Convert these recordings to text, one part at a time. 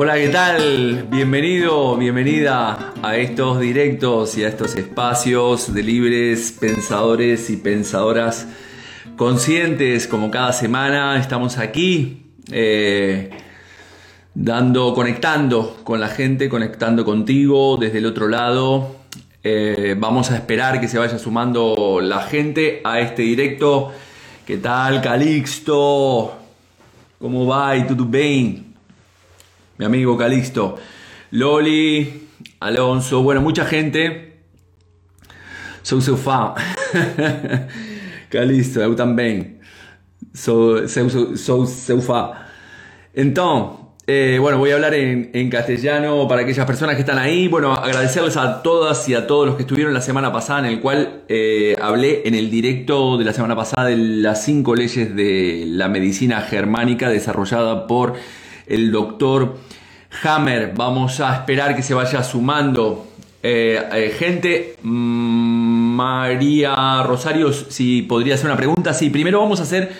Hola, ¿qué tal? Bienvenido, bienvenida a estos directos y a estos espacios de libres pensadores y pensadoras conscientes. Como cada semana estamos aquí eh, dando, conectando con la gente, conectando contigo desde el otro lado. Eh, vamos a esperar que se vaya sumando la gente a este directo. ¿Qué tal, Calixto? ¿Cómo va? ¿Y todo bien? Mi amigo Calixto, Loli, Alonso, bueno, mucha gente. Sou seu fã. Calixto. Sou seu, sou, seu fã. Entonces, eh, bueno, voy a hablar en, en, castellano para aquellas personas que están ahí. Bueno, agradecerles a todas y a todos los que estuvieron la semana pasada, en el cual eh, hablé en el directo de la semana pasada de las cinco leyes de la medicina germánica desarrollada por el doctor Hammer. Vamos a esperar que se vaya sumando eh, eh, gente. Mm, María Rosario, si podría hacer una pregunta. Sí, primero vamos a hacer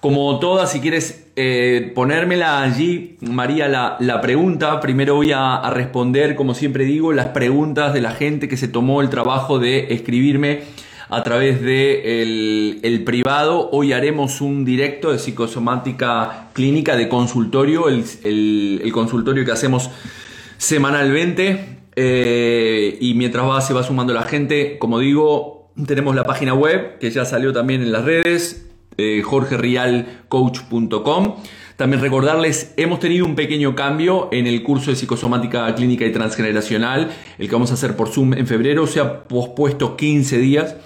como todas, si quieres eh, ponérmela allí, María, la, pregunta. Primero voy a, responder, como siempre digo, las preguntas de la gente que se tomó el trabajo de escribirme a través de el, privado. Hoy haremos un directo de psicosomática clínica de consultorio, el, consultorio que hacemos semanalmente. Eh, y mientras va, se va sumando la gente, como digo, tenemos la página web que ya salió también en las redes, eh, jorgerialcoach.com. También recordarles, hemos tenido un pequeño cambio en el curso de psicosomática clínica y transgeneracional, el que vamos a hacer por Zoom en febrero, se ha pospuesto 15 días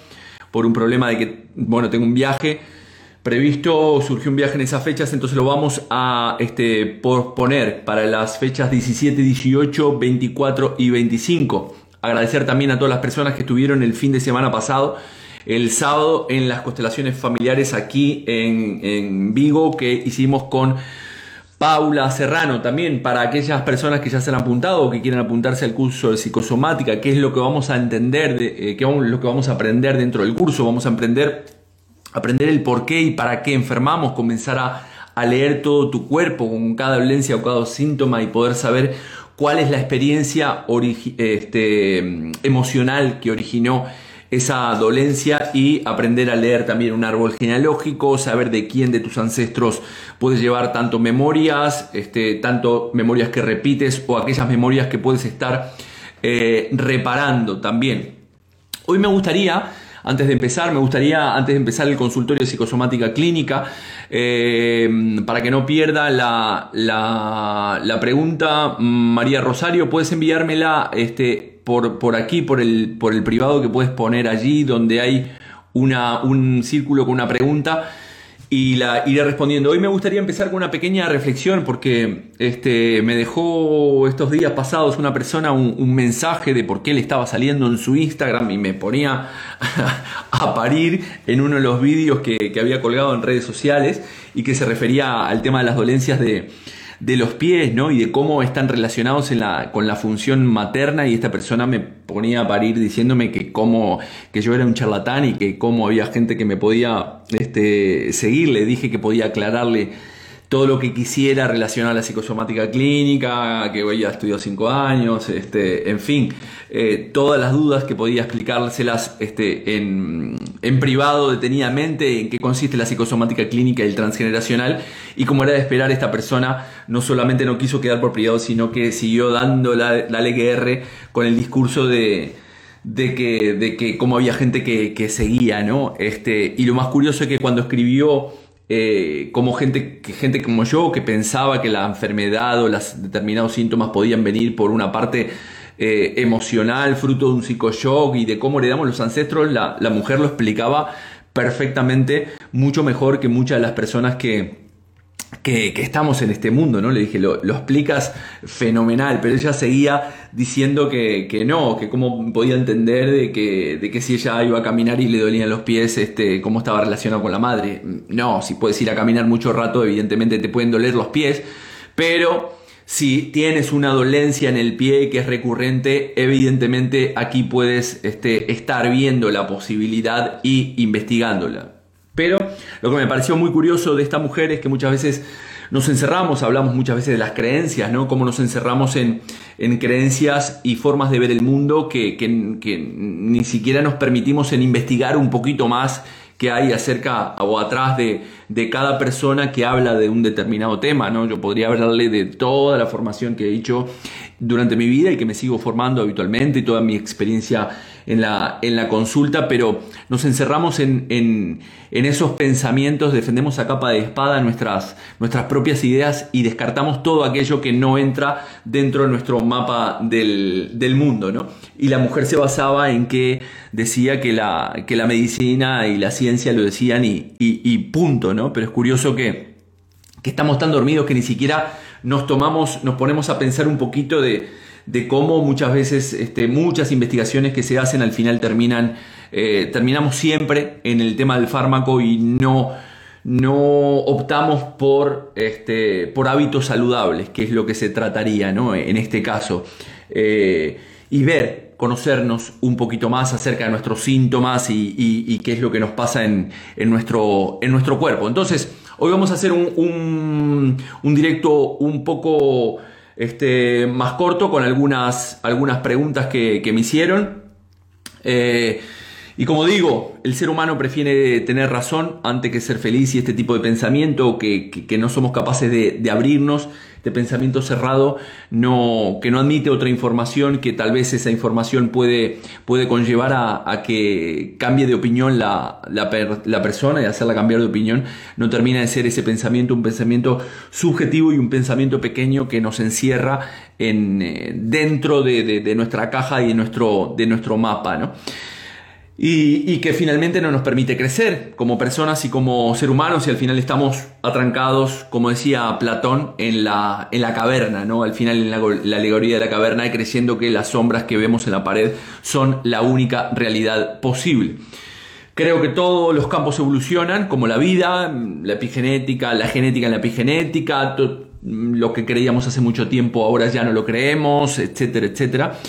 por un problema de que, bueno, tengo un viaje previsto, surgió un viaje en esas fechas, entonces lo vamos a este, posponer para las fechas 17, 18, 24 y 25. Agradecer también a todas las personas que estuvieron el fin de semana pasado, el sábado, en las constelaciones familiares aquí en, en Vigo, que hicimos con Paula Serrano también para aquellas personas que ya se han apuntado o que quieren apuntarse al curso de psicosomática, qué es lo que vamos a entender, de, eh, qué lo que vamos a aprender dentro del curso, vamos a aprender, aprender el por qué y para qué enfermamos, comenzar a, leer todo tu cuerpo con cada dolencia o cada síntoma y poder saber cuál es la experiencia este, emocional que originó esa dolencia y aprender a leer también un árbol genealógico, saber de quién de tus ancestros puedes llevar tanto memorias, este, tanto memorias que repites o aquellas memorias que puedes estar eh, reparando también. Hoy me gustaría, antes de empezar, me gustaría, antes de empezar el consultorio de psicosomática clínica, eh, para que no pierda la, la, la, pregunta, María Rosario, puedes enviármela este, por, por aquí, por el, por el privado que puedes poner allí, donde hay una, un círculo con una pregunta y la iré respondiendo. Hoy me gustaría empezar con una pequeña reflexión porque este, me dejó estos días pasados una persona un, mensaje de por qué le estaba saliendo en su Instagram y me ponía a parir en uno de los vídeos que, que había colgado en redes sociales y que se refería al tema de las dolencias de, de los pies, ¿no? Y de cómo están relacionados en la, con la función materna y esta persona me ponía a parir diciéndome que cómo, que yo era un charlatán y que cómo había gente que me podía este, seguir, le dije que podía aclararle todo lo que quisiera relacionado a la psicosomática clínica, que ya estudió cinco años, este, en fin, eh, todas las dudas que podía explicárselas este, en, en, privado detenidamente, en qué consiste la psicosomática clínica y el transgeneracional, y como era de esperar, esta persona no solamente no quiso quedar por privado, sino que siguió dando la, la LGR con el discurso de, de que, de que como había gente que, que seguía, ¿no? Este, y lo más curioso es que cuando escribió eh, como gente, gente como yo que pensaba que la enfermedad o los determinados síntomas podían venir por una parte eh, emocional, fruto de un psicoshock y de cómo heredamos los ancestros, la, la mujer lo explicaba perfectamente, mucho mejor que muchas de las personas que, que, estamos en este mundo, ¿no? Le dije, lo, explicas fenomenal, pero ella seguía diciendo que, que, no, que cómo podía entender de que, de que si ella iba a caminar y le dolían los pies, este, cómo estaba relacionado con la madre. No, si puedes ir a caminar mucho rato, evidentemente te pueden doler los pies, pero si tienes una dolencia en el pie que es recurrente, evidentemente aquí puedes este, estar viendo la posibilidad y investigándola. Lo que me pareció muy curioso de esta mujer es que muchas veces nos encerramos, hablamos muchas veces de las creencias, ¿no? Cómo nos encerramos en, creencias y formas de ver el mundo que, ni siquiera nos permitimos en investigar un poquito más que hay acerca o atrás de, de, cada persona que habla de un determinado tema, ¿no? Yo podría hablarle de toda la formación que he hecho durante mi vida y que me sigo formando habitualmente y toda mi experiencia en la, en la consulta, pero nos encerramos en, en, esos pensamientos, defendemos a capa de espada nuestras, nuestras propias ideas y descartamos todo aquello que no entra dentro de nuestro mapa del, del mundo. ¿no? Y la mujer se basaba en que decía que la, que la medicina y la ciencia lo decían y, y, y punto, ¿no? Pero es curioso que, que estamos tan dormidos que ni siquiera nos tomamos, nos ponemos a pensar un poquito de, de cómo muchas veces este, muchas investigaciones que se hacen al final terminan, eh, terminamos siempre en el tema del fármaco y no, no optamos por, este, por hábitos saludables, que es lo que se trataría ¿no? en este caso. Eh, y ver, conocernos un poquito más acerca de nuestros síntomas y, qué es lo que nos pasa en, nuestro, en nuestro cuerpo. Entonces, hoy vamos a hacer un directo un poco este, más corto con algunas, algunas preguntas que, me hicieron. Eh, y como digo, el ser humano prefiere tener razón antes que ser feliz y este tipo de pensamiento que, no somos capaces de, abrirnos, de pensamiento cerrado, que no admite otra información, que tal vez esa información puede, puede conllevar a, que cambie de opinión la, persona y hacerla cambiar de opinión, no termina de ser ese pensamiento un pensamiento subjetivo y un pensamiento pequeño que nos encierra en, eh, dentro de, de, de, nuestra caja y de nuestro, de nuestro mapa. ¿no? Y, que finalmente no nos permite crecer como personas y como ser humanos y al final estamos atrancados, como decía Platón, en la, en la caverna, ¿no? Al final en la, alegoría de la caverna y creyendo que las sombras que vemos en la pared son la única realidad posible. Creo que todos los campos evolucionan, como la vida, la epigenética, la genética en la epigenética, lo que creíamos hace mucho tiempo ahora ya no lo creemos, etcétera, etcétera.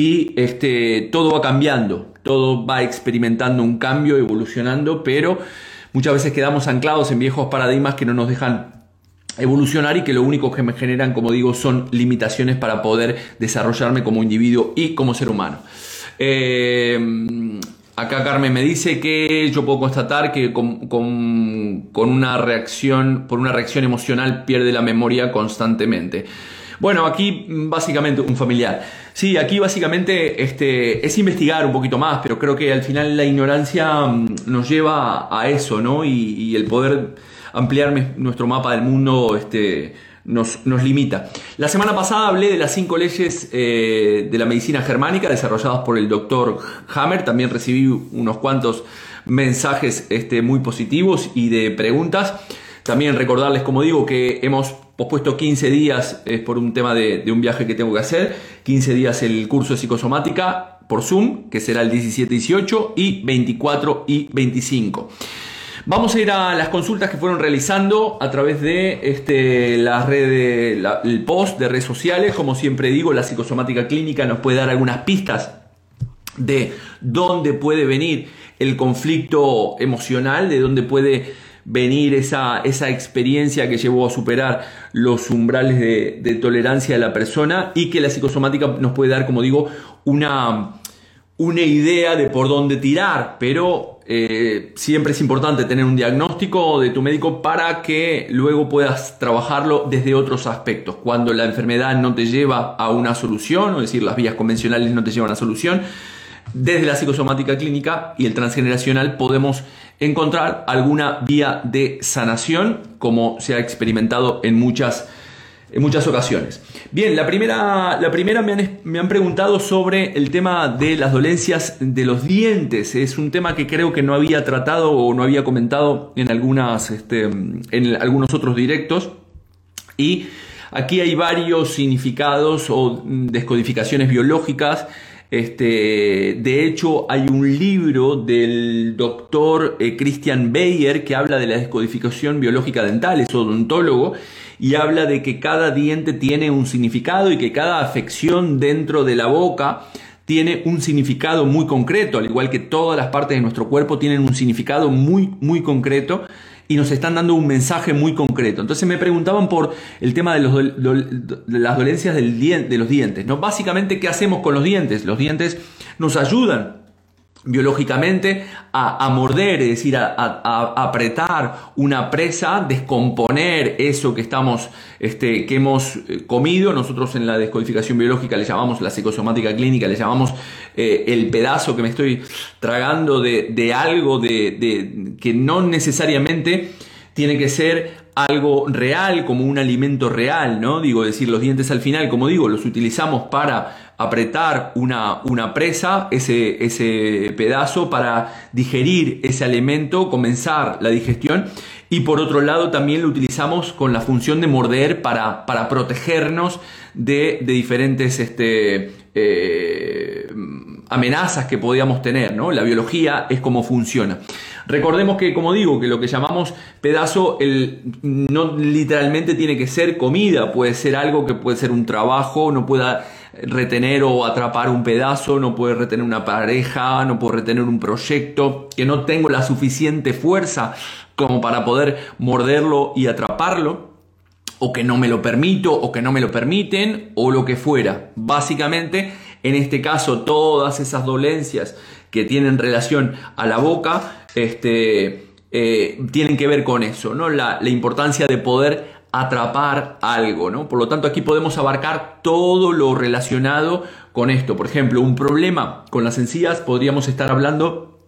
Y este, todo va cambiando, todo va experimentando un cambio, evolucionando, pero muchas veces quedamos anclados en viejos paradigmas que no nos dejan evolucionar y que lo único que me generan, como digo, son limitaciones para poder desarrollarme como individuo y como ser humano. Eh, Acá Carmen me dice que yo puedo constatar que con, una reacción, por una reacción emocional pierde la memoria constantemente. Bueno, aquí básicamente un familiar. Sí, aquí básicamente este, es investigar un poquito más, pero creo que al final la ignorancia mm, nos lleva a eso, ¿no? Y, el poder ampliar nuestro mapa del mundo, este, nos, limita. La semana pasada hablé de las cinco leyes eh, de la medicina germánica desarrolladas por el doctor Hammer. También recibí unos cuantos mensajes este, muy positivos y de preguntas. También recordarles, como digo, que hemos pospuesto 15 días es por un tema de, de, un viaje que tengo que hacer. 15 días el curso de psicosomática por Zoom, que será el 17-18 y 24 y 25. Vamos a ir a las consultas que fueron realizando a través de este, las redes, el post de redes sociales. Como siempre digo, la psicosomática clínica nos puede dar algunas pistas de dónde puede venir el conflicto emocional, de dónde puede venir esa, esa experiencia que llevó a superar los umbrales de, tolerancia de la persona y que la psicosomática nos puede dar, como digo, una, una idea de por dónde tirar, pero eh, siempre es importante tener un diagnóstico de tu médico para que luego puedas trabajarlo desde otros aspectos. Cuando la enfermedad no te lleva a una solución, es decir, las vías convencionales no te llevan a solución, desde la psicosomática clínica y el transgeneracional podemos encontrar alguna vía de sanación, como se ha experimentado en muchas en muchas ocasiones. Bien, la primera, la primera me, han, me han, preguntado sobre el tema de las dolencias de los dientes. Es un tema que creo que no había tratado o no había comentado en, algunas, este, en algunos otros directos. Y aquí hay varios significados o descodificaciones biológicas. Este, de hecho, hay un libro del doctor eh, Christian Bayer que habla de la descodificación biológica dental, es odontólogo, y habla de que cada diente tiene un significado y que cada afección dentro de la boca tiene un significado muy concreto, al igual que todas las partes de nuestro cuerpo tienen un significado muy, muy concreto y nos están dando un mensaje muy concreto. Entonces me preguntaban por el tema de, los, las dolencias del de los dientes. ¿no? Básicamente, ¿qué hacemos con los dientes? Los dientes nos ayudan biológicamente a, morder, es decir, a, apretar una presa, descomponer eso que estamos, este, que hemos eh, comido. Nosotros en la descodificación biológica le llamamos la psicosomática clínica, le llamamos eh, el pedazo que me estoy tragando de, algo de, que no necesariamente tiene que ser algo real, como un alimento real, ¿no? Digo, decir, los dientes al final, como digo, los utilizamos para apretar una, una presa, ese, ese pedazo, para digerir ese alimento, comenzar la digestión. Y por otro lado, también lo utilizamos con la función de morder para, para protegernos de, diferentes este, eh, amenazas que podíamos tener. ¿no? La biología es como funciona. Recordemos que, como digo, que lo que llamamos pedazo el, no literalmente tiene que ser comida, puede ser algo que puede ser un trabajo, no pueda retener o atrapar un pedazo, no puede retener una pareja, no puede retener un proyecto, que no tengo la suficiente fuerza como para poder morderlo y atraparlo, o que no me lo permito, o que no me lo permiten, o lo que fuera. Básicamente, en este caso, todas esas dolencias que tienen relación a la boca, este, eh, tienen que ver con eso, ¿no? La, la, importancia de poder atrapar algo, ¿no? Por lo tanto, aquí podemos abarcar todo lo relacionado con esto. Por ejemplo, un problema con las encías, podríamos estar hablando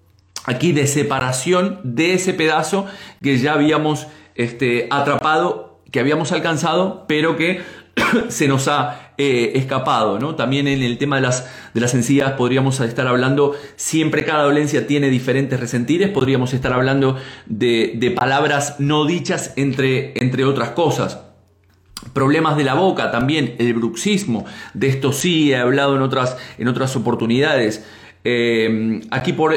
aquí de separación de ese pedazo que ya habíamos este, atrapado, que habíamos alcanzado, pero que se nos ha eh, escapado, ¿no? También en el tema de las, de las encías podríamos estar hablando, siempre cada dolencia tiene diferentes resentires, podríamos estar hablando de, palabras no dichas entre, entre otras cosas. Problemas de la boca, también el bruxismo, de esto sí he hablado en otras, en otras oportunidades. Eh, aquí por,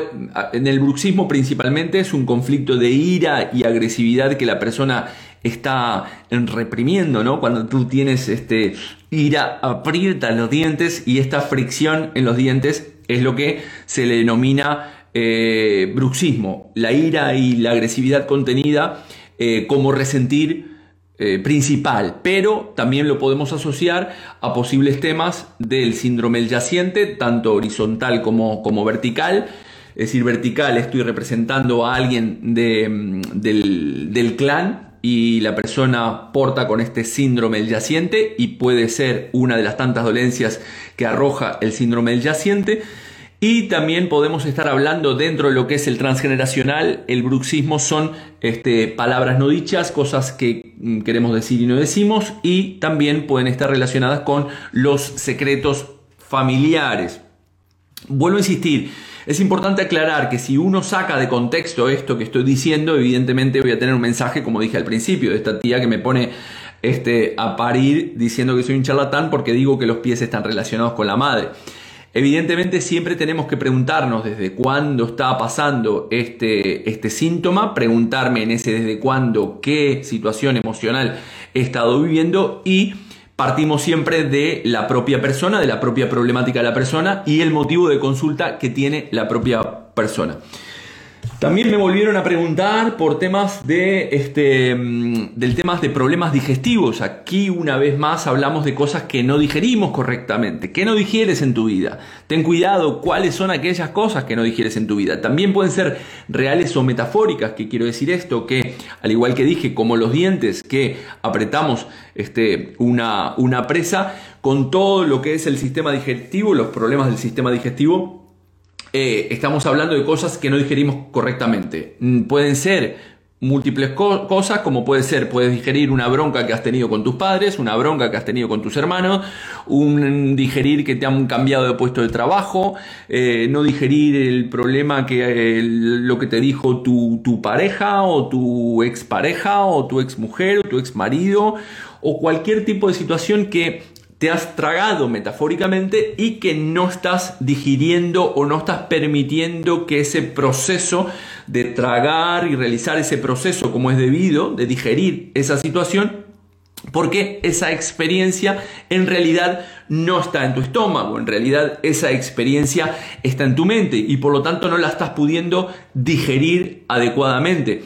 en el bruxismo principalmente es un conflicto de ira y agresividad que la persona está reprimiendo, ¿no? Cuando tú tienes este ira, aprieta los dientes y esta fricción en los dientes es lo que se le denomina eh, bruxismo. La ira y la agresividad contenida eh, como resentir eh, principal, pero también lo podemos asociar a posibles temas del síndrome yaciente, tanto horizontal como, como vertical. Es decir, vertical estoy representando a alguien mm, del, del clan y la persona porta con este síndrome del yaciente y puede ser una de las tantas dolencias que arroja el síndrome del yaciente. Y también podemos estar hablando dentro de lo que es el transgeneracional, el bruxismo son este, palabras no dichas, cosas que mm, queremos decir y no decimos, y también pueden estar relacionadas con los secretos familiares. Vuelvo a insistir, es importante aclarar que si uno saca de contexto esto que estoy diciendo, evidentemente voy a tener un mensaje, como dije al principio, de esta tía que me pone este, a parir diciendo que soy un charlatán porque digo que los pies están relacionados con la madre. Evidentemente siempre tenemos que preguntarnos desde cuándo está pasando este, este síntoma, preguntarme en ese desde cuándo, qué situación emocional he estado viviendo y partimos siempre de la propia persona, de la propia problemática de la persona y el motivo de consulta que tiene la propia persona. También me volvieron a preguntar por temas de este mm, del temas de problemas digestivos. Aquí una vez más hablamos de cosas que no digerimos correctamente. ¿Qué no digieres en tu vida? Ten cuidado cuáles son aquellas cosas que no digieres en tu vida. También pueden ser reales o metafóricas. ¿Qué quiero decir esto? Que al igual que dije, como los dientes que apretamos este, una, una presa, con todo lo que es el sistema digestivo, los problemas del sistema digestivo, eh, estamos hablando de cosas que no digerimos correctamente. Mm, pueden ser múltiples cosas, como puede ser, puedes digerir una bronca que has tenido con tus padres, una bronca que has tenido con tus hermanos, un digerir que te han cambiado de puesto de trabajo, eh, no digerir el problema que lo que te dijo tu, tu pareja o tu expareja o tu exmujer o tu exmarido o cualquier tipo de situación que te has tragado metafóricamente y que no estás digiriendo o no estás permitiendo que ese proceso de tragar y realizar ese proceso como es debido, de digerir esa situación, porque esa experiencia en realidad no está en tu estómago, en realidad esa experiencia está en tu mente y por lo tanto no la estás pudiendo digerir adecuadamente.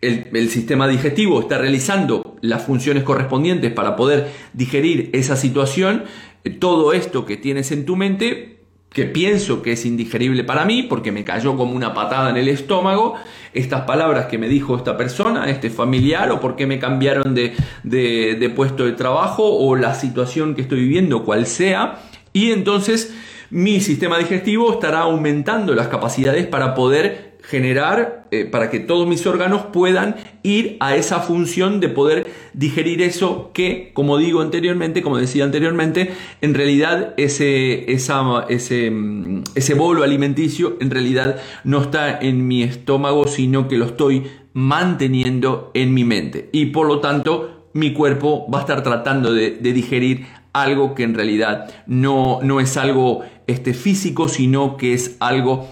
El, sistema digestivo está realizando las funciones correspondientes para poder digerir esa situación, eh, todo esto que tienes en tu mente que pienso que es indigerible para mí porque me cayó como una patada en el estómago, estas palabras que me dijo esta persona, este familiar, o por qué me cambiaron de, de puesto de trabajo, o la situación que estoy viviendo, cual sea, y entonces mi sistema digestivo estará aumentando las capacidades para poder generar eh, para que todos mis órganos puedan ir a esa función de poder digerir eso que, como digo anteriormente, como decía anteriormente, en realidad ese, ese, mm, ese bolo alimenticio en realidad no está en mi estómago, sino que lo estoy manteniendo en mi mente. Y por lo tanto, mi cuerpo va a estar tratando de, de digerir algo que en realidad no, no es algo este, físico, sino que es algo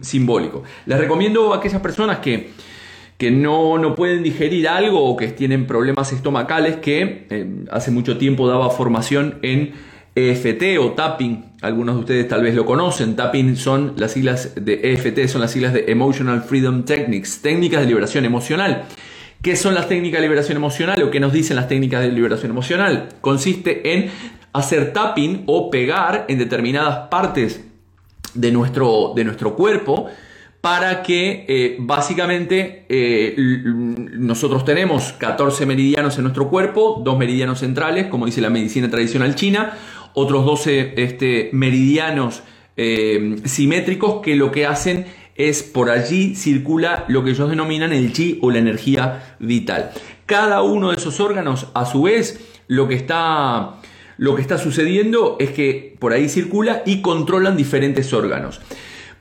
simbólico. Les recomiendo a aquellas personas que, que no, no, pueden digerir algo o que tienen problemas estomacales que eh, hace mucho tiempo daba formación en EFT o tapping. Algunos de ustedes tal vez lo conocen. Tapping son las siglas de EFT, son las siglas de Emotional Freedom Techniques, técnicas de liberación emocional. ¿Qué son las técnicas de liberación emocional o qué nos dicen las técnicas de liberación emocional? Consiste en hacer tapping o pegar en determinadas partes de nuestro, de nuestro cuerpo para que eh, básicamente eh, nosotros tenemos 14 meridianos en nuestro cuerpo, dos meridianos centrales, como dice la medicina tradicional china, otros 12 este, meridianos eh, simétricos que lo que hacen es por allí circula lo que ellos denominan el chi o la energía vital. Cada uno de esos órganos, a su vez, lo que está, lo que está sucediendo es que por ahí circula y controlan diferentes órganos.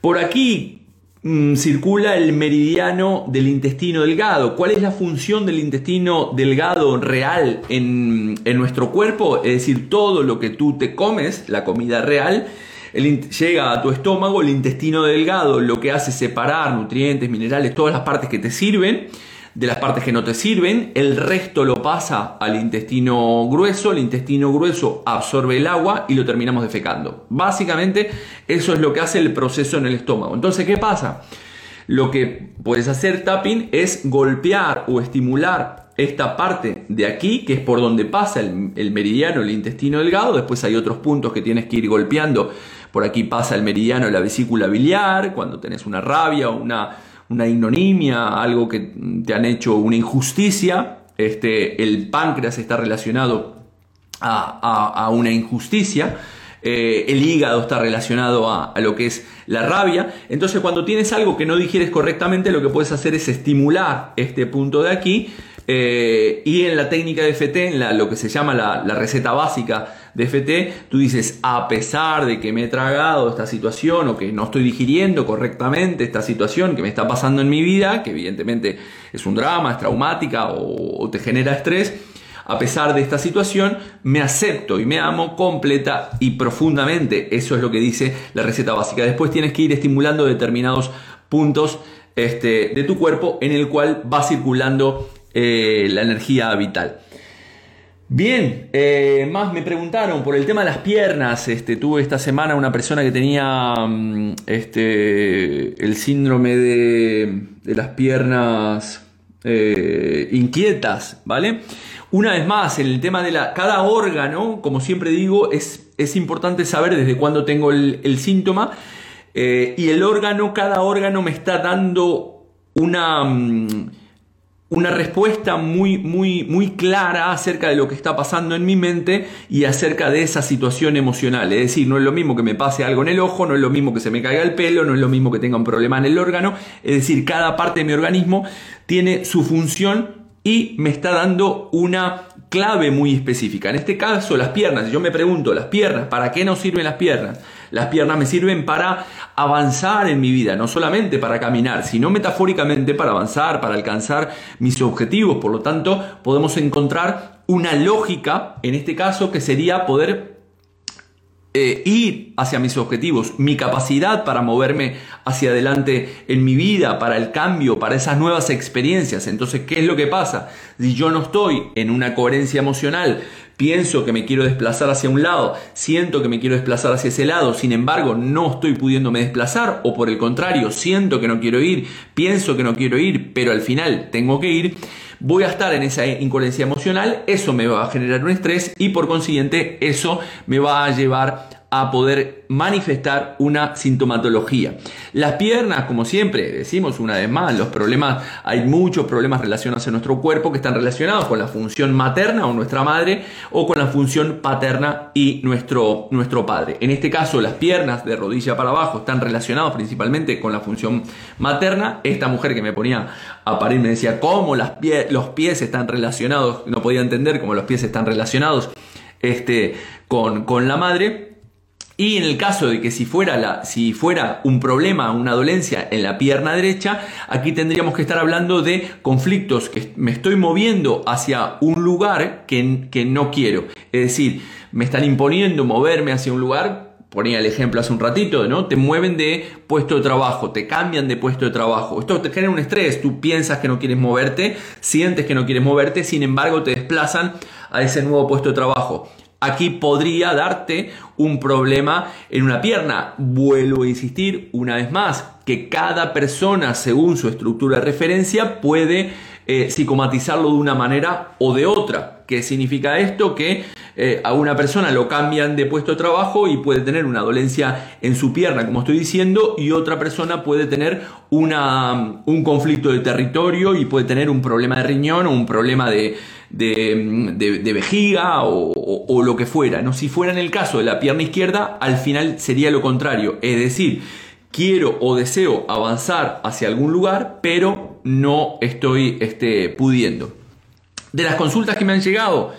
Por aquí mm, circula el meridiano del intestino delgado. ¿Cuál es la función del intestino delgado real en, en nuestro cuerpo? Es decir, todo lo que tú te comes, la comida real, llega a tu estómago, el intestino delgado lo que hace es separar nutrientes, minerales, todas las partes que te sirven de las partes que no te sirven, el resto lo pasa al intestino grueso, el intestino grueso absorbe el agua y lo terminamos defecando. Básicamente eso es lo que hace el proceso en el estómago. Entonces, ¿qué pasa? Lo que puedes hacer tapping es golpear o estimular esta parte de aquí, que es por donde pasa el, el meridiano, el intestino delgado. Después hay otros puntos que tienes que ir golpeando por aquí pasa el meridiano de la vesícula biliar, cuando tenés una rabia o una, una ignominia, algo que te han hecho una injusticia. Este, el páncreas está relacionado a, una injusticia. Eh, el hígado está relacionado a, lo que es la rabia. Entonces, cuando tienes algo que no digieres correctamente, lo que puedes hacer es estimular este punto de aquí. Eh, y en la técnica de FT, en lo que se llama la, receta básica de FT, tú dices, a pesar de que me he tragado esta situación o que no estoy digiriendo correctamente esta situación que me está pasando en mi vida, que evidentemente es un drama, es traumática o, te genera estrés, a pesar de esta situación, me acepto y me amo completa y profundamente. Eso es lo que dice la receta básica. Después tienes que ir estimulando determinados puntos este, de tu cuerpo en el cual va circulando eh, la energía vital. Bien, eh, más me preguntaron por el tema de las piernas. Este, tuve esta semana una persona que tenía mm, este, el síndrome de, las piernas eh, inquietas, ¿vale? Una vez más, el tema de la, cada órgano, como siempre digo, es, es importante saber desde cuándo tengo el, síntoma. Y el órgano, cada órgano me está dando una... Mm, una respuesta muy, muy, muy clara acerca de lo que está pasando en mi mente y acerca de esa situación emocional. Es decir, no es lo mismo que me pase algo en el ojo, no es lo mismo que se me caiga el pelo, no es lo mismo que tenga un problema en el órgano. Es decir, cada parte de mi organismo tiene su función y me está dando una clave muy específica. En este caso, las piernas. Yo me pregunto, ¿las piernas? ¿Para qué nos sirven las piernas? Las piernas me sirven para avanzar en mi vida, no solamente para caminar, sino metafóricamente para avanzar, para alcanzar mis objetivos. Por lo tanto, podemos encontrar una lógica, en este caso, que sería poder eh, ir hacia mis objetivos, mi capacidad para moverme hacia adelante en mi vida, para el cambio, para esas nuevas experiencias. Entonces, ¿qué es lo que pasa? Si yo no estoy en una coherencia emocional pienso que me quiero desplazar hacia un lado, siento que me quiero desplazar hacia ese lado, sin embargo no estoy pudiéndome desplazar o por el contrario, siento que no quiero ir, pienso que no quiero ir, pero al final tengo que ir, voy a estar en esa incoherencia emocional, eso me va a generar un estrés y por consiguiente eso me va a llevar a poder manifestar una sintomatología. Las piernas, como siempre decimos una vez más, los problemas, hay muchos problemas relacionados en nuestro cuerpo que están relacionados con la función materna o nuestra madre o con la función paterna y nuestro, nuestro padre. En este caso, las piernas de rodilla para abajo están relacionados principalmente con la función materna. Esta mujer que me ponía a parir me decía cómo los pies están relacionados, no podía entender cómo los pies están relacionados este, con, con la madre. Y en el caso de que si fuera, la, si fuera un problema, una dolencia en la pierna derecha, aquí tendríamos que estar hablando de conflictos que me estoy moviendo hacia un lugar que, que no quiero. Es decir, me están imponiendo moverme hacia un lugar ponía el ejemplo hace un ratito, ¿no? Te mueven de puesto de trabajo, te cambian de puesto de trabajo. Esto te genera un estrés, tú piensas que no quieres moverte, sientes que no quieres moverte, sin embargo te desplazan a ese nuevo puesto de trabajo. Aquí podría darte un problema en una pierna. Vuelvo a insistir una vez más que cada persona, según su estructura de referencia, puede eh, psicomatizarlo de una manera o de otra. ¿Qué significa esto? Que eh, a una persona lo cambian de puesto de trabajo y puede tener una dolencia en su pierna, como estoy diciendo, y otra persona puede tener una, un conflicto de territorio y puede tener un problema de riñón o un problema de, de, vejiga o, lo que fuera. ¿no? Si fuera en el caso de la pierna izquierda, al final sería lo contrario. Es decir, quiero o deseo avanzar hacia algún lugar, pero no estoy este, pudiendo. De las consultas que me han llegado,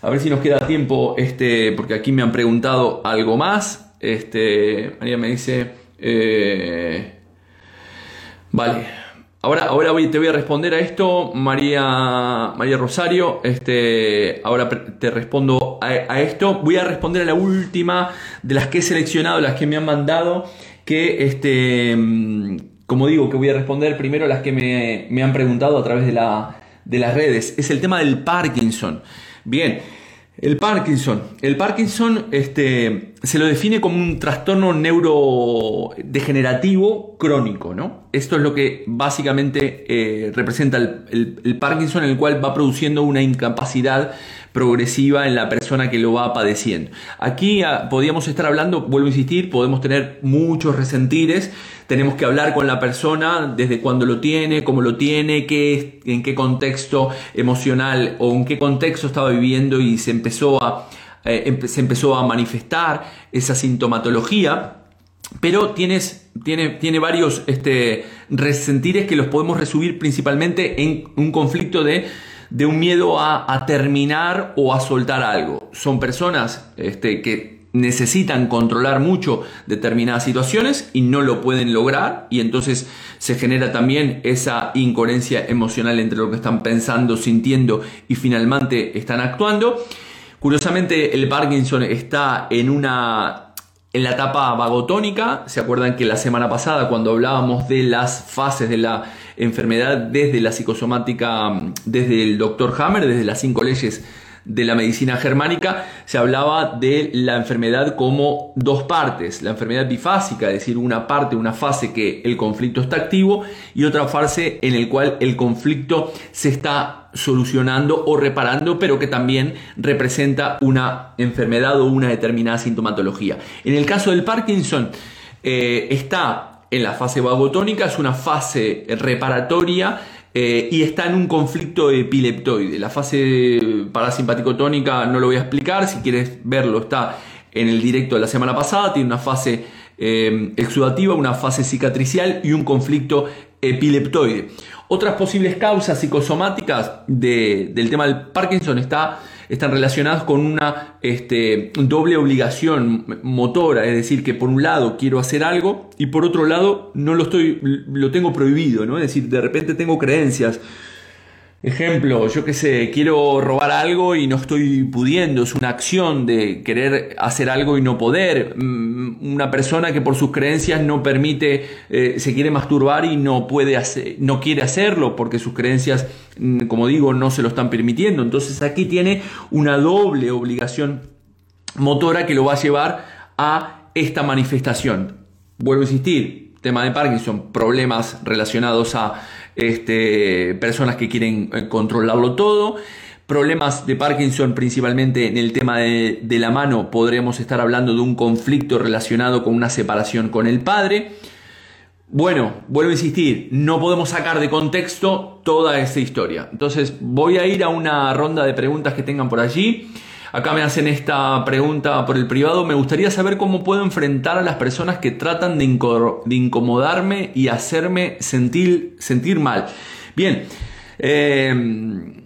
a ver si nos queda tiempo, este, porque aquí me han preguntado algo más. Este, María me dice, eh, vale, Ahora, ahora te voy a responder a esto, María, María Rosario. Este, ahora te respondo a, esto. Voy a responder a la última de las que he seleccionado, las que me han mandado. Que, este, mm, como digo, que voy a responder primero las que me, me han preguntado a través de, la, de las redes. Es el tema del Parkinson. Bien. El Parkinson. El Parkinson este, se lo define como un trastorno neurodegenerativo crónico, ¿no? Esto es lo que básicamente eh, representa el, el, Parkinson, el cual va produciendo una incapacidad progresiva en la persona que lo va padeciendo. Aquí ah, podríamos estar hablando, vuelvo a insistir, podemos tener muchos resentires, tenemos que hablar con la persona desde cuándo lo tiene, cómo lo tiene, qué, en qué contexto emocional o en qué contexto estaba viviendo y se empezó a, eh, se empezó a manifestar esa sintomatología. Pero tienes, tiene, tiene varios este, resentires que los podemos resumir principalmente en un conflicto de de un miedo a, terminar o a soltar algo. Son personas este, que necesitan controlar mucho determinadas situaciones y no lo pueden lograr y entonces se genera también esa incoherencia emocional entre lo que están pensando, sintiendo y finalmente están actuando. Curiosamente el Parkinson está en una en la etapa vagotónica, ¿se acuerdan que la semana pasada cuando hablábamos de las fases de la enfermedad desde la psicosomática, desde el doctor Hammer, desde las cinco leyes de la medicina germánica, se hablaba de la enfermedad como dos partes, la enfermedad bifásica, es decir, una parte, una fase que el conflicto está activo y otra fase en el cual el conflicto se está solucionando o reparando, pero que también representa una enfermedad o una determinada sintomatología. En el caso del Parkinson, eh, está en la fase vagotónica, es una fase reparatoria eh, y está en un conflicto epileptoide. La fase parasimpático-tónica no lo voy a explicar, si quieres verlo está en el directo de la semana pasada, tiene una fase eh, exudativa, una fase cicatricial y un conflicto epileptoide. Otras posibles causas psicosomáticas del tema del Parkinson está están relacionados con una este, doble obligación motora, es decir, que por un lado quiero hacer algo y por otro lado no lo estoy, lo tengo prohibido, ¿no? Es decir, de repente tengo creencias. Ejemplo, yo qué sé, quiero robar algo y no estoy pudiendo, es una acción de querer hacer algo y no poder. Mm, una persona que por sus creencias no permite, eh, se quiere masturbar y no puede hacer, no quiere hacerlo porque sus creencias, mm, como digo, no se lo están permitiendo. Entonces aquí tiene una doble obligación motora que lo va a llevar a esta manifestación. Vuelvo a insistir, tema de Parkinson, problemas relacionados a este, personas que quieren eh, controlarlo todo. Problemas de Parkinson principalmente en el tema de, la mano, podremos estar hablando de un conflicto relacionado con una separación con el padre. Bueno, vuelvo a insistir, no podemos sacar de contexto toda esta historia. Entonces voy a ir a una ronda de preguntas que tengan por allí. Acá me hacen esta pregunta por el privado. Me gustaría saber cómo puedo enfrentar a las personas que tratan de, incomodarme y hacerme sentir, sentir mal. Bien, eh,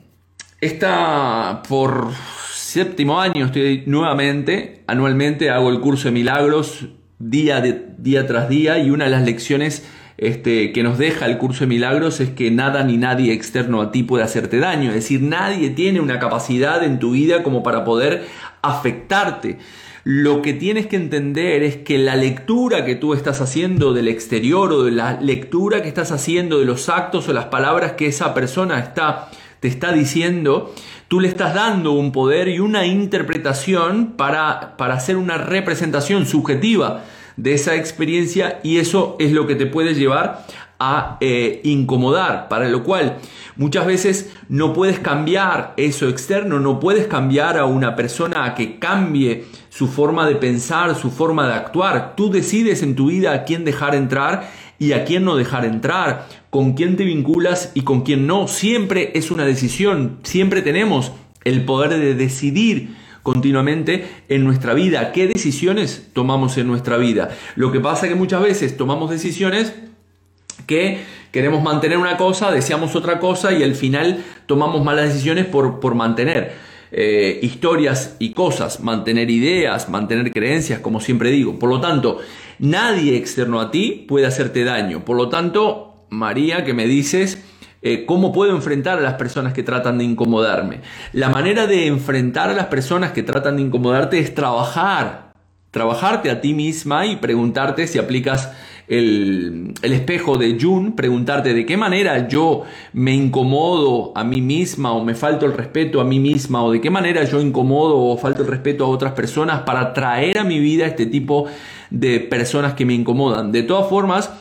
esta por séptimo año estoy nuevamente, anualmente hago el curso de milagros día, de, día tras día y una de las lecciones este, que nos deja el curso de milagros es que nada ni nadie externo a ti puede hacerte daño. Es decir, nadie tiene una capacidad en tu vida como para poder afectarte. Lo que tienes que entender es que la lectura que tú estás haciendo del exterior o de la lectura que estás haciendo de los actos o las palabras que esa persona está, te está diciendo, tú le estás dando un poder y una interpretación para, para hacer una representación subjetiva de esa experiencia y eso es lo que te puede llevar a eh, incomodar, para lo cual muchas veces no puedes cambiar eso externo, no puedes cambiar a una persona a que cambie su forma de pensar, su forma de actuar. Tú decides en tu vida a quién dejar entrar y a quién no dejar entrar, con quién te vinculas y con quién no. Siempre es una decisión, siempre tenemos el poder de decidir continuamente en nuestra vida, qué decisiones tomamos en nuestra vida. Lo que pasa es que muchas veces tomamos decisiones que queremos mantener una cosa, deseamos otra cosa y al final tomamos malas decisiones por, por mantener. Eh, historias y cosas, mantener ideas, mantener creencias, como siempre digo. Por lo tanto, nadie externo a ti puede hacerte daño. Por lo tanto, María, que me dices, eh, cómo puedo enfrentar a las personas que tratan de incomodarme. La manera de enfrentar a las personas que tratan de incomodarte es trabajar, trabajarte a ti misma y preguntarte si aplicas el, espejo de Jun, preguntarte de qué manera yo me incomodo a mí misma o me falto el respeto a mí misma o de qué manera yo incomodo o falto el respeto a otras personas para traer a mi vida este tipo de personas que me incomodan. De todas formas,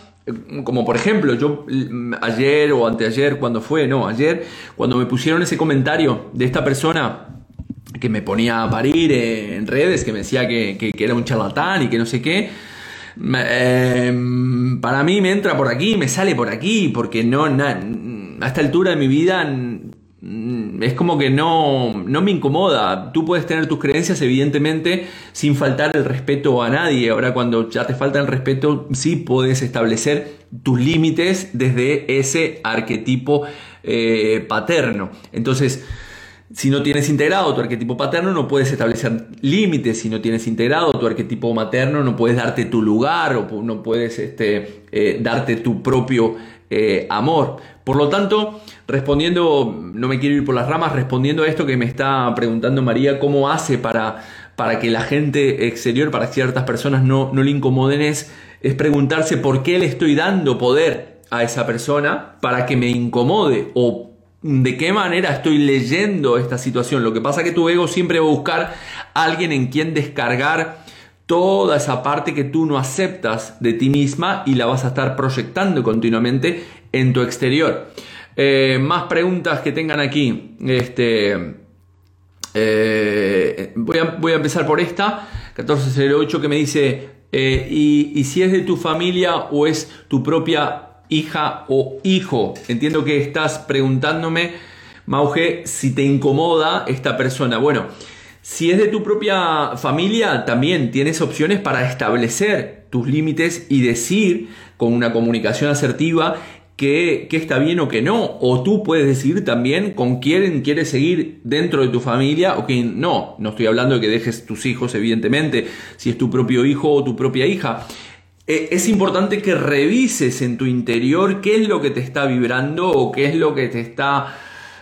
como por ejemplo, yo mm, ayer o anteayer, cuando fue, no, ayer, cuando me pusieron ese comentario de esta persona que me ponía a parir en redes, que me decía que, era un charlatán y que no sé qué, em, para mí me entra por aquí, me sale por aquí, porque no, a esta altura de mi vida es como que no, no me incomoda. Tú puedes tener tus creencias, evidentemente, sin faltar el respeto a nadie. Ahora, cuando ya te falta el respeto, sí puedes establecer tus límites desde ese arquetipo eh, paterno. Entonces, si no tienes integrado tu arquetipo paterno, no puedes establecer límites. Si no tienes integrado tu arquetipo materno, no puedes darte tu lugar o no puedes este, eh, darte tu propio eh, amor. Por lo tanto, respondiendo, no me quiero ir por las ramas, respondiendo a esto que me está preguntando María, ¿cómo hace para, para que la gente exterior, para ciertas personas no, no le incomoden? Es, es preguntarse por qué le estoy dando poder a esa persona para que me incomode o de qué manera estoy leyendo esta situación. Lo que pasa es que tu ego siempre va a buscar a alguien en quien descargar toda esa parte que tú no aceptas de ti misma y la vas a estar proyectando continuamente en tu exterior. Eh, más preguntas que tengan aquí. Este, eh, voy, a, voy, a, empezar por esta, 1408, que me dice, eh, y, y si es de tu familia o es tu propia hija o hijo. Entiendo que estás preguntándome, Mauge, si te incomoda esta persona. Bueno, si es de tu propia familia, también tienes opciones para establecer tus límites y decir con una comunicación asertiva que, está bien o que no. O tú puedes decidir también con quién quieres seguir dentro de tu familia o quién no. No estoy hablando de que dejes tus hijos, evidentemente, si es tu propio hijo o tu propia hija. E, es importante que revises en tu interior qué es lo que te está vibrando o qué es lo que te está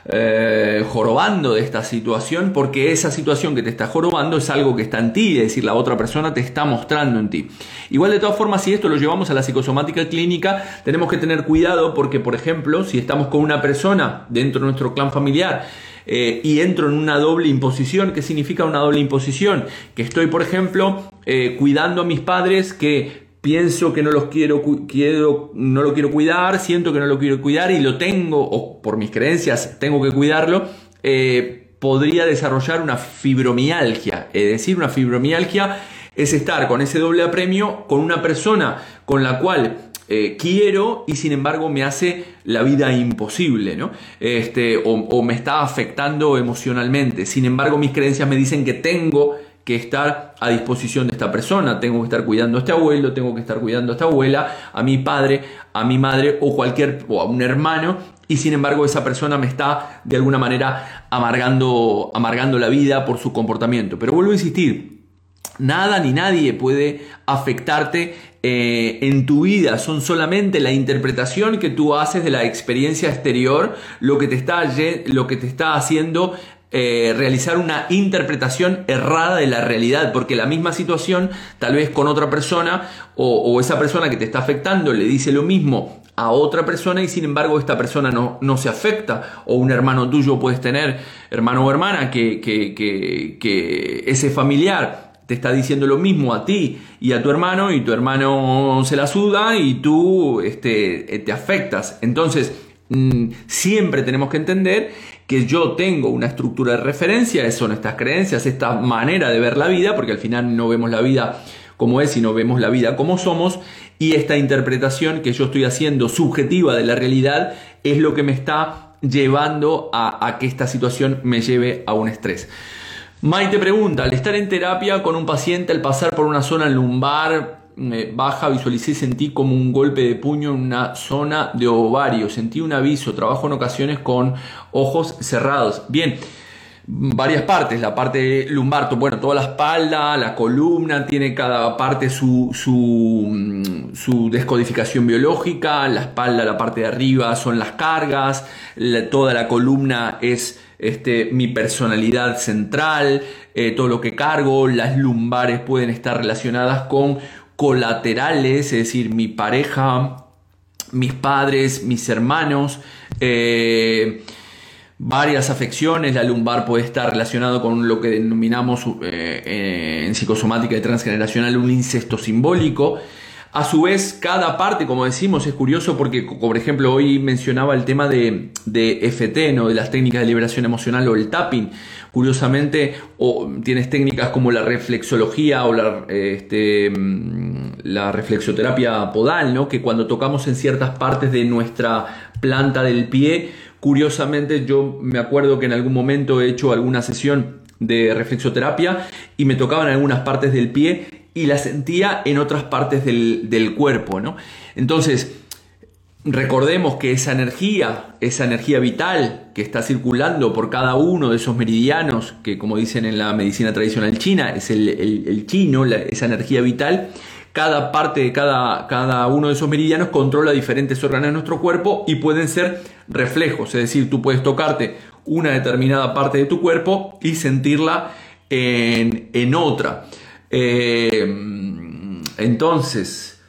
eh, jorobando de esta situación porque esa situación que te está jorobando es algo que está en ti, es decir, la otra persona te está mostrando en ti. Igual de todas formas, si esto lo llevamos a la psicosomática clínica, tenemos que tener cuidado porque, por ejemplo, si estamos con una persona dentro de nuestro clan familiar, eh, y entro en una doble imposición. ¿Qué significa una doble imposición? Que estoy, por ejemplo, eh, cuidando a mis padres que pienso que no los quiero, quiero, no lo quiero cuidar, siento que no lo quiero cuidar y lo tengo, o por mis creencias tengo que cuidarlo, eh, podría desarrollar una fibromialgia. Es decir, una fibromialgia es estar con ese doble apremio con una persona con la cual eh, quiero y sin embargo me hace la vida imposible, ¿no? Este, o, me está afectando emocionalmente. Sin embargo, mis creencias me dicen que tengo que estar a disposición de esta persona, tengo que estar cuidando a este abuelo, tengo que estar cuidando a esta abuela, a mi padre, a mi madre o cualquier o a un hermano. Y sin embargo esa persona me está de alguna manera amargando amargando la vida por su comportamiento. Pero vuelvo a insistir, Nada ni nadie puede afectarte eh, en tu vida, son solamente la interpretación que tú haces de la experiencia exterior lo que te está, lo que te está haciendo eh, realizar una interpretación errada de la realidad, porque la misma situación, tal vez con otra persona, o, esa persona que te está afectando le dice lo mismo a otra persona y sin embargo esta persona no, no se afecta, o un hermano tuyo puedes tener, hermano o hermana, que, que, que, que ese familiar te está diciendo lo mismo a ti y a tu hermano y tu hermano se la suda y tú este, te afectas. Entonces, mm, siempre tenemos que entender que yo tengo una estructura de referencia, son estas creencias, esta manera de ver la vida, porque al final no vemos la vida como es, sino vemos la vida como somos, y esta interpretación que yo estoy haciendo subjetiva de la realidad es lo que me está llevando a, que esta situación me lleve a un estrés. Maite pregunta, al estar en terapia con un paciente, al pasar por una zona lumbar baja, visualicé sentí como un golpe de puño en una zona de ovario, sentí un aviso, trabajo en ocasiones con ojos cerrados. Bien, varias partes, la parte lumbar, bueno, toda la espalda, la columna, tiene cada parte su, su, mm, su descodificación biológica, la espalda, la parte de arriba son las cargas, toda la columna es este, mi personalidad central, eh, todo lo que cargo, las lumbares pueden estar relacionadas con colaterales, es decir, mi pareja, mis padres, mis hermanos, eh, varias afecciones, la lumbar puede estar relacionado con lo que denominamos eh, en psicosomática y transgeneracional un incesto simbólico. A su vez, cada parte, como decimos, es curioso porque, por ejemplo, hoy mencionaba el tema de, de FT, ¿no? de las técnicas de liberación emocional o el tapping. Curiosamente, o tienes técnicas como la reflexología o la, este, mm, la reflexoterapia podal, ¿no? que cuando tocamos en ciertas partes de nuestra planta del pie, curiosamente yo me acuerdo que en algún momento he hecho alguna sesión de reflexoterapia y me tocaban algunas partes del pie y la sentía en otras partes del, cuerpo. ¿no? Entonces, recordemos que esa energía, esa energía vital que está circulando por cada uno de esos meridianos, que como dicen en la medicina tradicional china, es el, chino, esa energía vital, cada parte de cada, cada uno de esos meridianos controla diferentes órganos de nuestro cuerpo y pueden ser reflejos, es decir, tú puedes tocarte una determinada parte de tu cuerpo y sentirla en, en otra. Eh, entonces,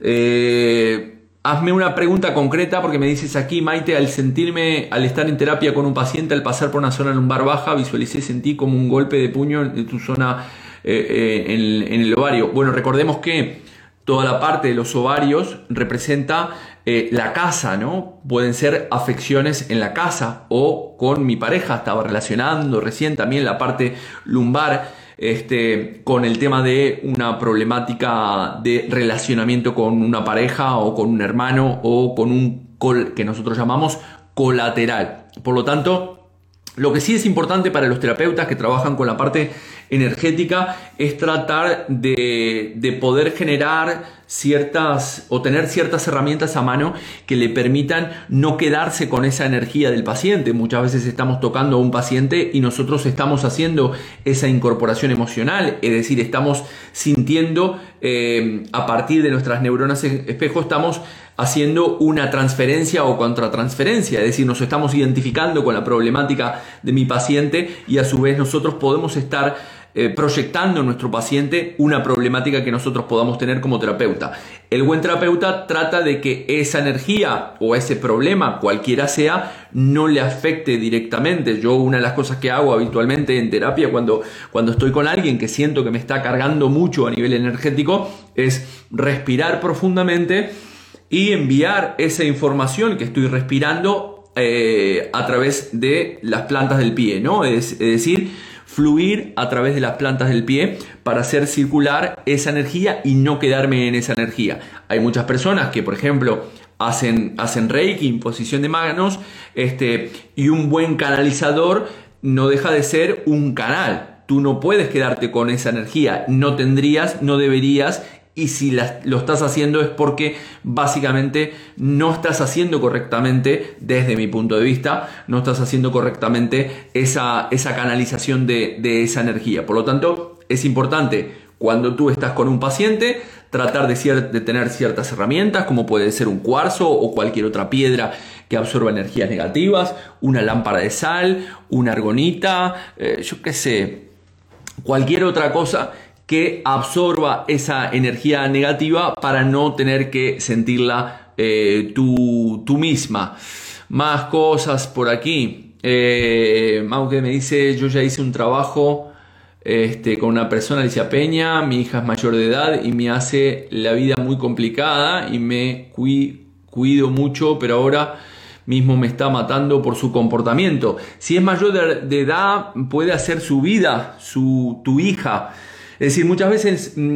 eh, hazme una pregunta concreta porque me dices aquí, Maite, al sentirme, al estar en terapia con un paciente, al pasar por una zona lumbar baja, visualicé, sentí como un golpe de puño en tu zona eh, en, el ovario. Bueno, recordemos que toda la parte de los ovarios representa la casa, ¿no? Pueden ser afecciones en la casa o con mi pareja, estaba relacionando recién también la parte lumbar este, con el tema de una problemática de relacionamiento con una pareja o con un hermano o con un col que nosotros llamamos colateral. Por lo tanto, lo que sí es importante para los terapeutas que trabajan con la parte energética es tratar de, de poder generar ciertas o tener ciertas herramientas a mano que le permitan no quedarse con esa energía del paciente. Muchas veces estamos tocando a un paciente y nosotros estamos haciendo esa incorporación emocional, es decir, estamos sintiendo eh, a partir de nuestras neuronas espejo, estamos haciendo una transferencia o contratransferencia, es decir, nos estamos identificando con la problemática de mi paciente y a su vez nosotros podemos estar eh, proyectando en nuestro paciente una problemática que nosotros podamos tener como terapeuta. El buen terapeuta trata de que esa energía o ese problema, cualquiera sea, no le afecte directamente. Yo una de las cosas que hago habitualmente en terapia cuando, cuando estoy con alguien que siento que me está cargando mucho a nivel energético es respirar profundamente y enviar esa información que estoy respirando eh, a través de las plantas del pie, ¿no? es decir, fluir a través de las plantas del pie para hacer circular esa energía y no quedarme en esa energía. Hay muchas personas que, por ejemplo, hacen, hacen reiki, imposición de manos, este, y un buen canalizador no deja de ser un canal. Tú no puedes quedarte con esa energía, no tendrías, no deberías y si lo estás haciendo es porque básicamente no estás haciendo correctamente, desde mi punto de vista, no estás haciendo correctamente esa, esa canalización de, esa energía. Por lo tanto, es importante cuando tú estás con un paciente, tratar de, tener ciertas herramientas, como puede ser un cuarzo o cualquier otra piedra que absorba energías negativas, una lámpara de sal, una argonita, eh, yo qué sé, cualquier otra cosa que absorba esa energía negativa para no tener que sentirla eh, tú, misma. Más cosas por aquí. Eh, aunque me dice, yo ya hice un trabajo este, con una persona, Alicia Peña, mi hija es mayor de edad y me hace la vida muy complicada y me cuido mucho, pero ahora mismo me está matando por su comportamiento. Si es mayor de edad, puede hacer su vida, su, tu hija. Es decir, muchas veces mm,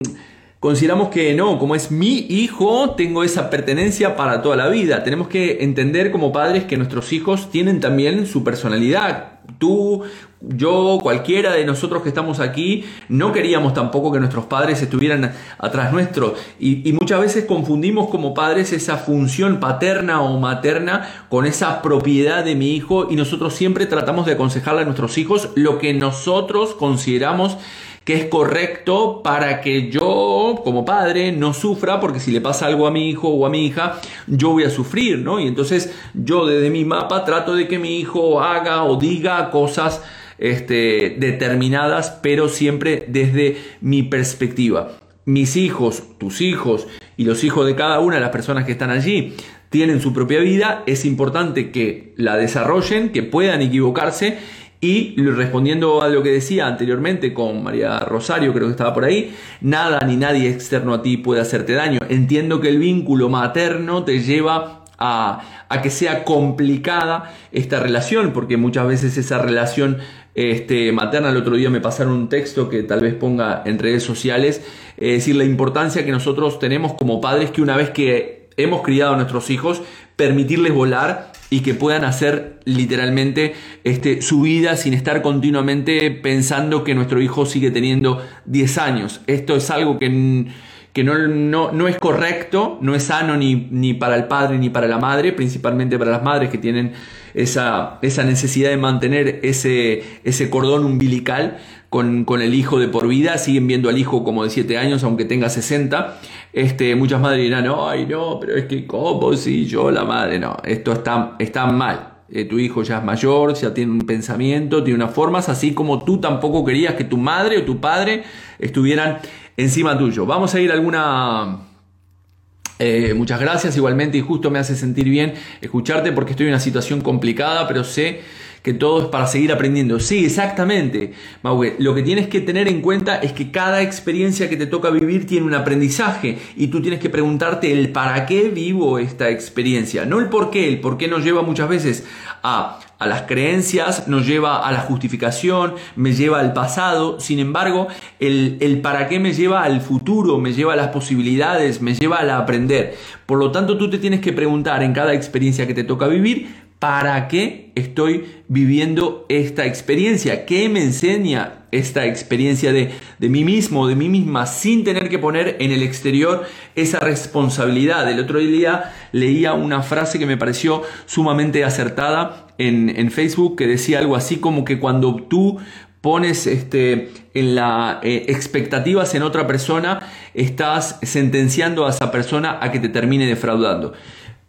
consideramos que no, como es mi hijo, tengo esa pertenencia para toda la vida. Tenemos que entender como padres que nuestros hijos tienen también su personalidad. Tú, yo, cualquiera de nosotros que estamos aquí, no queríamos tampoco que nuestros padres estuvieran atrás nuestro. Y, y, muchas veces confundimos como padres esa función paterna o materna con esa propiedad de mi hijo y nosotros siempre tratamos de aconsejarle a nuestros hijos lo que nosotros consideramos que es correcto para que yo como padre no sufra, porque si le pasa algo a mi hijo o a mi hija, yo voy a sufrir, ¿no? Y entonces yo desde mi mapa trato de que mi hijo haga o diga cosas este, determinadas, pero siempre desde mi perspectiva. Mis hijos, tus hijos y los hijos de cada una de las personas que están allí tienen su propia vida, es importante que la desarrollen, que puedan equivocarse y respondiendo a lo que decía anteriormente con María Rosario, creo que estaba por ahí, nada ni nadie externo a ti puede hacerte daño. Entiendo que el vínculo materno te lleva a, a que sea complicada esta relación, porque muchas veces esa relación este, materna, el otro día me pasaron un texto que tal vez ponga en redes sociales, es decir, la importancia que nosotros tenemos como padres que una vez que hemos criado a nuestros hijos, permitirles volar y que puedan hacer literalmente este, su vida sin estar continuamente pensando que nuestro hijo sigue teniendo 10 años. Esto es algo que, que no, no, es correcto, no es sano ni, ni, para el padre ni para la madre, principalmente para las madres que tienen esa, esa necesidad de mantener ese, ese cordón umbilical con, con, el hijo de por vida, siguen viendo al hijo como de 7 años, aunque tenga 60. Este, muchas madres dirán, ay no, pero es que ¿cómo si yo la madre? No, esto está, está mal. Eh, tu hijo ya es mayor, ya tiene un pensamiento, tiene unas formas, así como tú tampoco querías que tu madre o tu padre estuvieran encima tuyo. Vamos a ir a alguna... Eh, muchas gracias igualmente y justo me hace sentir bien escucharte porque estoy en una situación complicada, pero sé que todo es para seguir aprendiendo. Sí, exactamente. Lo que tienes que tener en cuenta es que cada experiencia que te toca vivir tiene un aprendizaje y tú tienes que preguntarte el para qué vivo esta experiencia, no el por qué. El por qué nos lleva muchas veces a, a las creencias, nos lleva a la justificación, me lleva al pasado. Sin embargo, el, el para qué me lleva al futuro, me lleva a las posibilidades, me lleva a aprender. Por lo tanto, tú te tienes que preguntar en cada experiencia que te toca vivir, ¿Para qué estoy viviendo esta experiencia? ¿Qué me enseña esta experiencia de, de, mí mismo, de mí misma, sin tener que poner en el exterior esa responsabilidad? El otro día leía una frase que me pareció sumamente acertada en, en Facebook que decía algo así como que cuando tú pones este, en la eh, expectativas en otra persona, estás sentenciando a esa persona a que te termine defraudando.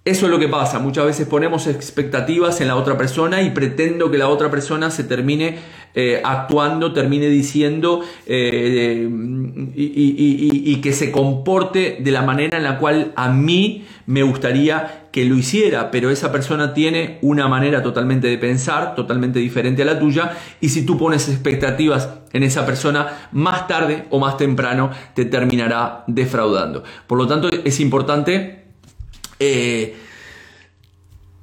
Eso es lo que pasa, muchas veces ponemos expectativas en la otra persona y pretendo que la otra persona se termine eh, actuando, termine diciendo eh, y, que se comporte de la manera en la cual a mí me gustaría que lo hiciera, pero esa persona tiene una manera totalmente de pensar, totalmente diferente a la tuya, y si tú pones expectativas en esa persona, más tarde o más temprano te terminará defraudando. Por lo tanto, es importante eh,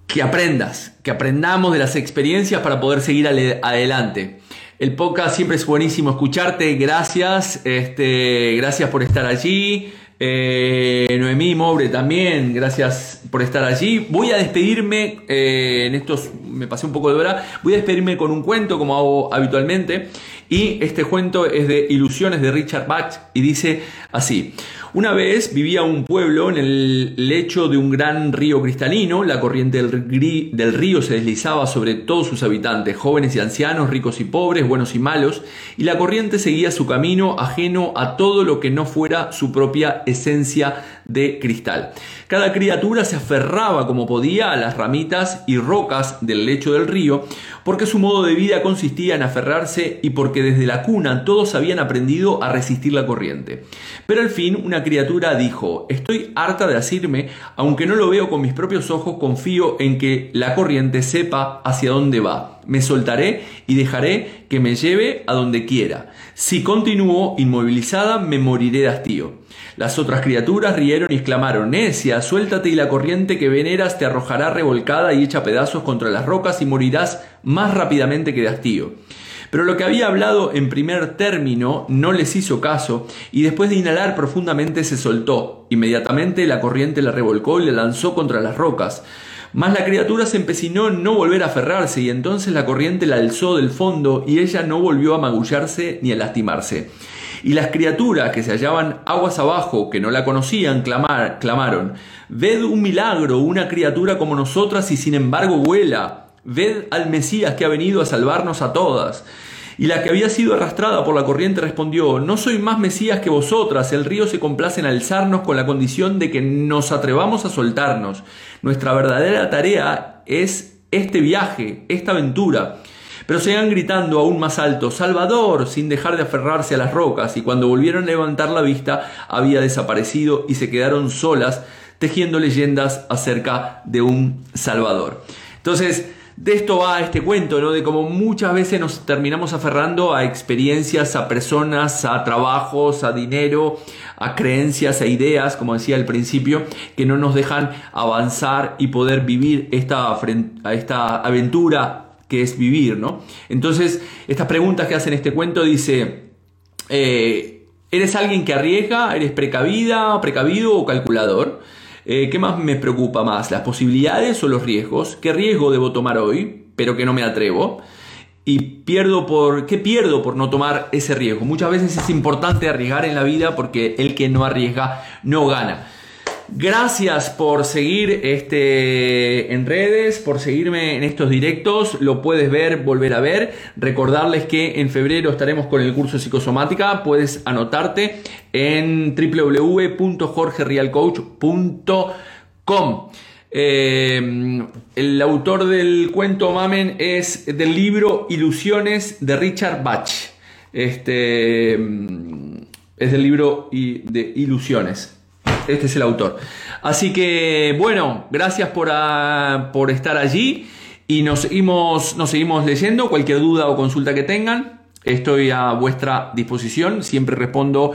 que aprendas, que aprendamos de las experiencias para poder seguir adelante. El podcast siempre es buenísimo escucharte, gracias, este, gracias por estar allí. Eh, Noemí Mobre también, gracias por estar allí. Voy a despedirme, eh, en estos me pasé un poco de hora, voy a despedirme con un cuento como hago habitualmente. Y este cuento es de Ilusiones de Richard Bach y dice así. Una vez vivía un pueblo en el lecho de un gran río cristalino, la corriente del, río se deslizaba sobre todos sus habitantes, jóvenes y ancianos, ricos y pobres, buenos y malos, y la corriente seguía su camino ajeno a todo lo que no fuera su propia esencia de cristal. Cada criatura se aferraba como podía a las ramitas y rocas del lecho del río, porque su modo de vida consistía en aferrarse y porque desde la cuna todos habían aprendido a resistir la corriente. Pero al fin una criatura dijo, estoy harta de asirme, aunque no lo veo con mis propios ojos, confío en que la corriente sepa hacia dónde va. Me soltaré y dejaré que me lleve a donde quiera. Si continúo inmovilizada, me moriré de hastío. Las otras criaturas rieron y exclamaron, Necia, suéltate y la corriente que veneras te arrojará revolcada y hecha pedazos contra las rocas y morirás más rápidamente que de hastío. Pero lo que había hablado en primer término no les hizo caso y después de inhalar profundamente se soltó. Inmediatamente la corriente la revolcó y la lanzó contra las rocas. Mas la criatura se empecinó en no volver a aferrarse y entonces la corriente la alzó del fondo y ella no volvió a magullarse ni a lastimarse. Y las criaturas que se hallaban aguas abajo, que no la conocían, clamaron, Ved un milagro, una criatura como nosotras y sin embargo vuela. Ved al Mesías que ha venido a salvarnos a todas. Y la que había sido arrastrada por la corriente respondió, No soy más Mesías que vosotras, el río se complace en alzarnos con la condición de que nos atrevamos a soltarnos. Nuestra verdadera tarea es este viaje, esta aventura. Pero seguían gritando aún más alto, Salvador, sin dejar de aferrarse a las rocas, y cuando volvieron a levantar la vista había desaparecido y se quedaron solas tejiendo leyendas acerca de un Salvador. Entonces, de esto va este cuento, ¿no? De cómo muchas veces nos terminamos aferrando a experiencias, a personas, a trabajos, a dinero, a creencias, a ideas, como decía al principio, que no nos dejan avanzar y poder vivir esta, esta aventura que es vivir, ¿no? Entonces, estas preguntas que hacen este cuento dice, eh, ¿eres alguien que arriesga? ¿Eres precavida, precavido o calculador? Eh, ¿Qué más me preocupa más? ¿Las posibilidades o los riesgos? ¿Qué riesgo debo tomar hoy, pero que no me atrevo? Y pierdo por. ¿Qué pierdo por no tomar ese riesgo? Muchas veces es importante arriesgar en la vida porque el que no arriesga no gana. Gracias por seguir este, en redes, por seguirme en estos directos. Lo puedes ver, volver a ver. Recordarles que en febrero estaremos con el curso de psicosomática. Puedes anotarte en www.jorgerialcoach.com. Eh, el autor del cuento Mamen es del libro Ilusiones de Richard Bach. Este es del libro de Ilusiones. Este es el autor. Así que, bueno, gracias por, ah, por estar allí y nos seguimos, nos seguimos leyendo. Cualquier duda o consulta que tengan, estoy a vuestra disposición. Siempre respondo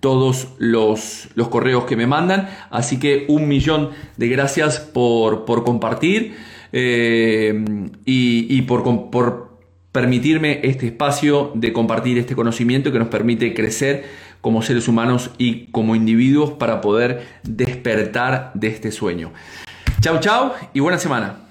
todos los, los correos que me mandan. Así que un millón de gracias por, por compartir eh, y, y por, por permitirme este espacio de compartir este conocimiento que nos permite crecer como seres humanos y como individuos para poder despertar de este sueño. Chao, chao y buena semana.